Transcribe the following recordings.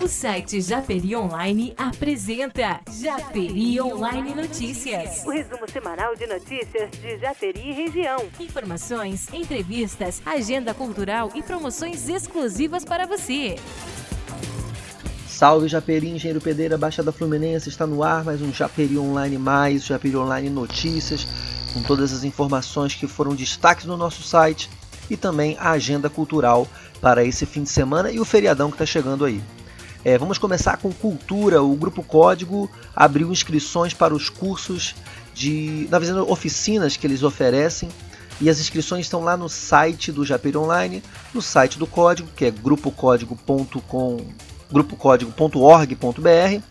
O site Japeri Online apresenta Japeri Online Notícias. O resumo semanal de notícias de Japeri e região. Informações, entrevistas, agenda cultural e promoções exclusivas para você. Salve Japeri, Engenheiro Pedeira, Baixada Fluminense, está no ar mais um Japeri Online Mais, Japeri Online Notícias, com todas as informações que foram destaques no nosso site e também a agenda cultural para esse fim de semana e o feriadão que está chegando aí. É, vamos começar com cultura. O Grupo Código abriu inscrições para os cursos de, na verdade, oficinas que eles oferecem. E as inscrições estão lá no site do Japir Online, no site do Código, que é grupocódigo.com, grupocódigo.org.br,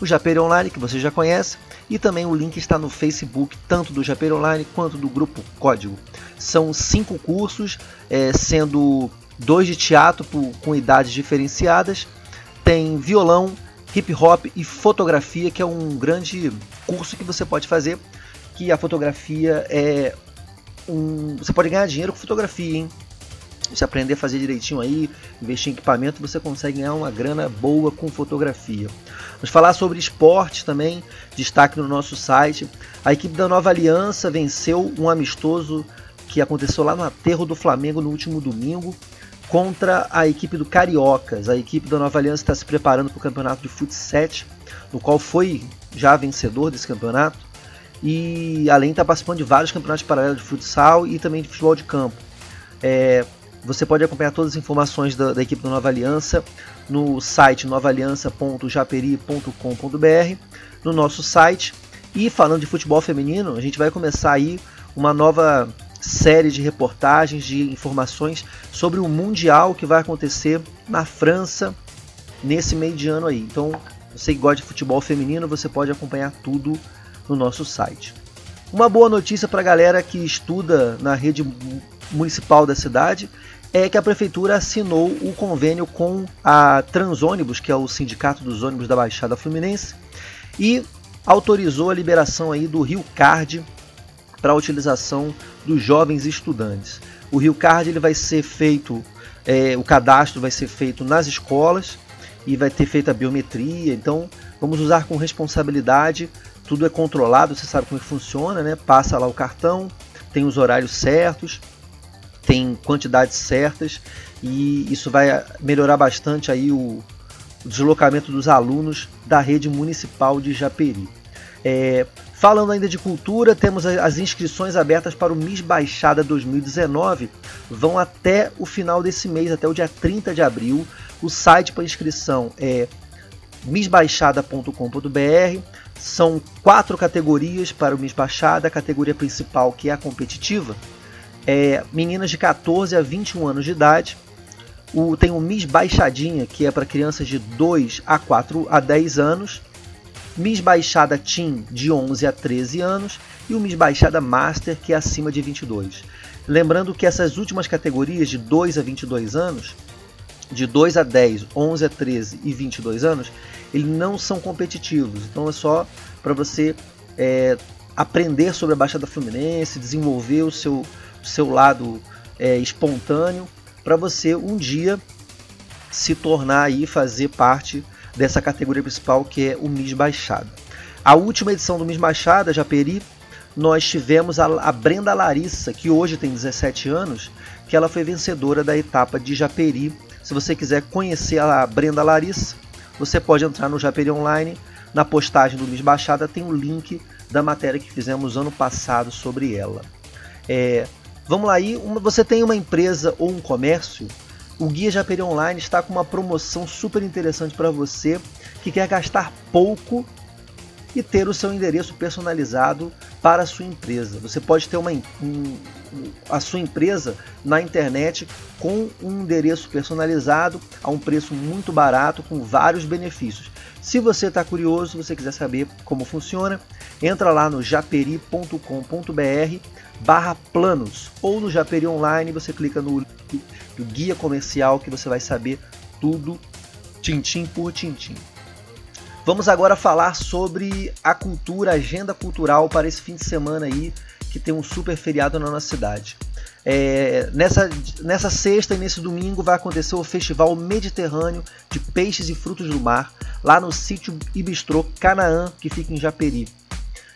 o Japir Online, que você já conhece, e também o link está no Facebook, tanto do Japir Online quanto do Grupo Código. São cinco cursos, é, sendo dois de teatro com idades diferenciadas tem violão, hip hop e fotografia, que é um grande curso que você pode fazer. Que a fotografia é um. Você pode ganhar dinheiro com fotografia, hein? Se aprender a fazer direitinho aí, investir em equipamento, você consegue ganhar uma grana boa com fotografia. Vamos falar sobre esporte também, destaque no nosso site. A equipe da Nova Aliança venceu um amistoso que aconteceu lá no aterro do Flamengo no último domingo contra a equipe do Cariocas. A equipe da Nova Aliança está se preparando para o campeonato de futsal, no qual foi já vencedor desse campeonato. E além está participando de vários campeonatos paralelos de futsal e também de futebol de campo. É, você pode acompanhar todas as informações da, da, equipe da Nova Aliança no site novaaliança.japeri.com.br, no nosso site. E falando de futebol feminino, a gente vai começar aí uma nova série de reportagens, de informações sobre o Mundial que vai acontecer na França nesse meio de ano aí. Então, você que gosta de futebol feminino, você pode acompanhar tudo no nosso site. Uma boa notícia para a galera que estuda na rede municipal da cidade é que a prefeitura assinou o convênio com a Transônibus, que é o sindicato dos ônibus da Baixada Fluminense, e autorizou a liberação aí do Rio Card para a utilização dos jovens estudantes. O Rio Card ele vai ser feito, é, o cadastro vai ser feito nas escolas e vai ter feito a biometria. Então vamos usar com responsabilidade. Tudo é controlado, você sabe como é funciona, né? Passa lá o cartão, tem os horários certos, tem quantidades certas e isso vai melhorar bastante aí o, o deslocamento dos alunos da rede municipal de Japeri. É, falando ainda de cultura, temos as inscrições abertas para o Miss Baixada 2019. Vão até o final desse mês, até o dia 30 de abril. O site para inscrição é missbaixada.com.br. São quatro categorias para o Miss Baixada. A categoria principal, que é a competitiva, é meninas de 14 a 21 anos de idade. O, tem o Miss Baixadinha, que é para crianças de 2 a 4 a 10 anos. Miss Baixada Teen de 11 a 13 anos e o Miss Baixada Master que é acima de 22. Lembrando que essas últimas categorias de 2 a 22 anos, de 2 a 10, 11 a 13 e 22 anos, eles não são competitivos. Então é só para você é, aprender sobre a Baixada Fluminense, desenvolver o seu, o seu lado é, espontâneo para você um dia se tornar aí fazer parte dessa categoria principal que é o Miss Baixada. A última edição do Miss Baixada, Japeri, nós tivemos a, a, Brenda Larissa, que hoje tem 17 anos, que ela foi vencedora da etapa de Japeri. Se você quiser conhecer a Brenda Larissa, você pode entrar no Japeri Online. Na postagem do Miss Baixada tem o um link da matéria que fizemos ano passado sobre ela. É, vamos lá aí, uma, você tem uma empresa ou um comércio o Guia Japeri Online está com uma promoção super interessante para você que quer gastar pouco e ter o seu endereço personalizado para a sua empresa. Você pode ter uma, um, a sua empresa na internet com um endereço personalizado a um preço muito barato, com vários benefícios. Se você está curioso, se você quiser saber como funciona, entra lá no japeri.com.br barra planos ou no Japeri Online, você clica no do guia comercial que você vai saber tudo tintim por tintim. Vamos agora falar sobre a cultura, a agenda cultural para esse fim de semana aí, que tem um super feriado na nossa cidade. É, nessa, nessa sexta e nesse domingo vai acontecer o Festival Mediterrâneo de Peixes e Frutos do Mar, lá no sítio Ibistrô Canaã, que fica em Japeri.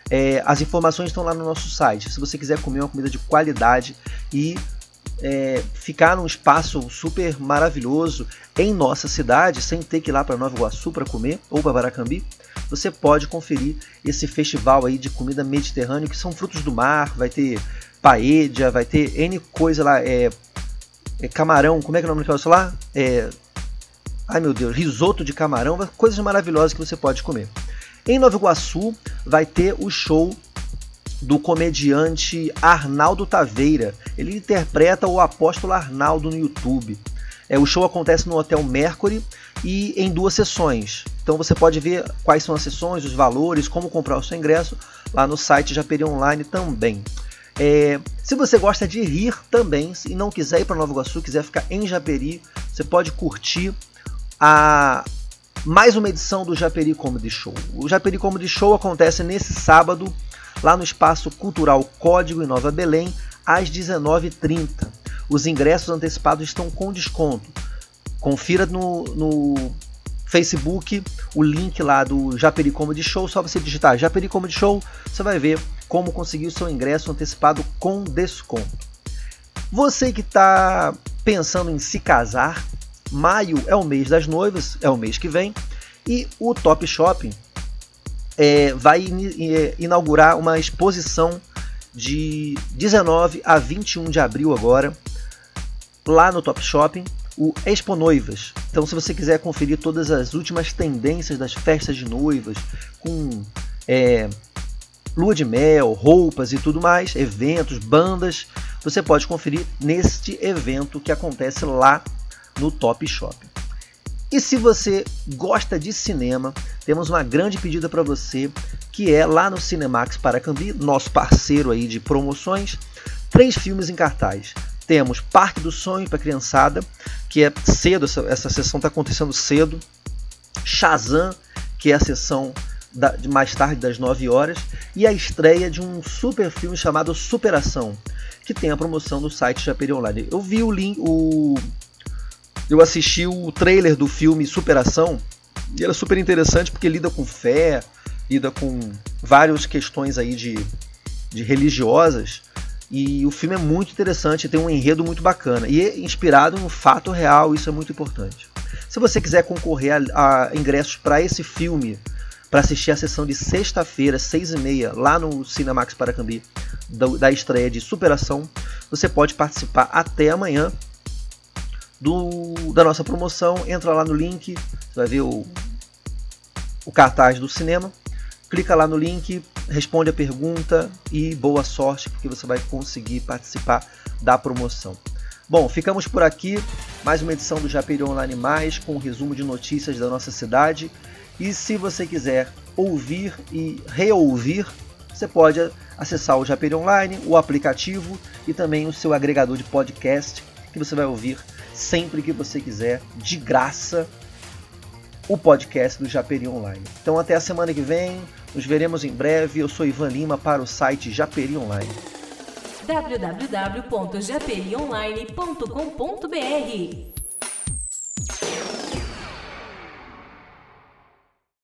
É, as informações estão lá no nosso site. Se você quiser comer uma comida de qualidade e é, ficar num espaço super maravilhoso em nossa cidade, sem ter que ir lá para Nova Iguaçu para comer ou para Baracambi, você pode conferir esse festival aí de comida mediterrânea, que são frutos do mar, vai ter paella, vai ter N coisa lá, é, é camarão, como é que é o nome do negócio lá? É, ai meu Deus, risoto de camarão, coisas maravilhosas que você pode comer. Em Nova Iguaçu vai ter o show do comediante Arnaldo Taveira. Ele interpreta o apóstolo Arnaldo no YouTube. É, o show acontece no Hotel Mercury e em duas sessões. Então você pode ver quais são as sessões, os valores, como comprar o seu ingresso lá no site Japeri Online também. É, se você gosta de rir também e não quiser ir para Nova Iguaçu, quiser ficar em Japeri, você pode curtir a mais uma edição do Japeri Comedy Show. O Japeri Comedy Show acontece nesse sábado lá no Espaço Cultural Código em Nova Belém às 19h30. Os ingressos antecipados estão com desconto. Confira no, no Facebook o link lá do Japeri Comedy Show. Só você digitar Japeri Comedy Show, você vai ver como conseguir o seu ingresso antecipado com desconto. Você que está pensando em se casar, maio é o mês das noivas, é o mês que vem, e o Top Shopping é, vai inaugurar uma exposição de 19 a 21 de abril agora, lá no Top Shopping, o Expo Noivas. Então, se você quiser conferir todas as últimas tendências das festas de noivas, com é, lua de mel, roupas e tudo mais, eventos, bandas, você pode conferir neste evento que acontece lá no Top Shopping. E se você gosta de cinema, temos uma grande pedida para você, que é lá no Cinemax Paracambi, nosso parceiro aí de promoções, três filmes em cartaz. Temos Parque do Sonho para criançada, que é cedo, essa, essa sessão está acontecendo cedo. Shazam, que é a sessão da, de mais tarde das 9 horas, e a estreia de um super filme chamado Superação, que tem a promoção do site Japeri Online. Eu vi o link, o eu assisti o trailer do filme Superação e era super interessante porque lida com fé, lida com várias questões aí de, de religiosas e o filme é muito interessante, tem um enredo muito bacana e é inspirado no fato real, isso é muito importante. Se você quiser concorrer a, a ingressos para esse filme, para assistir a sessão de sexta-feira, seis e meia, lá no Cinemax Paracambi, da, da estreia de Superação, você pode participar até amanhã do, da nossa promoção. Entra lá no link, você vai ver o, o cartaz do cinema. Clica lá no link, responde a pergunta e boa sorte, porque você vai conseguir participar da promoção. Bom, ficamos por aqui. Mais uma edição do Japeri Online Mais com um resumo de notícias da nossa cidade. E se você quiser ouvir e reouvir, você pode acessar o Japeri Online, o aplicativo e também o seu agregador de podcast que você vai ouvir sempre que você quiser, de graça, o podcast do Japeri Online. Então até a semana que vem, nos veremos em breve. Eu sou Ivan Lima para o site Japeri Online. www.japerionline.com.br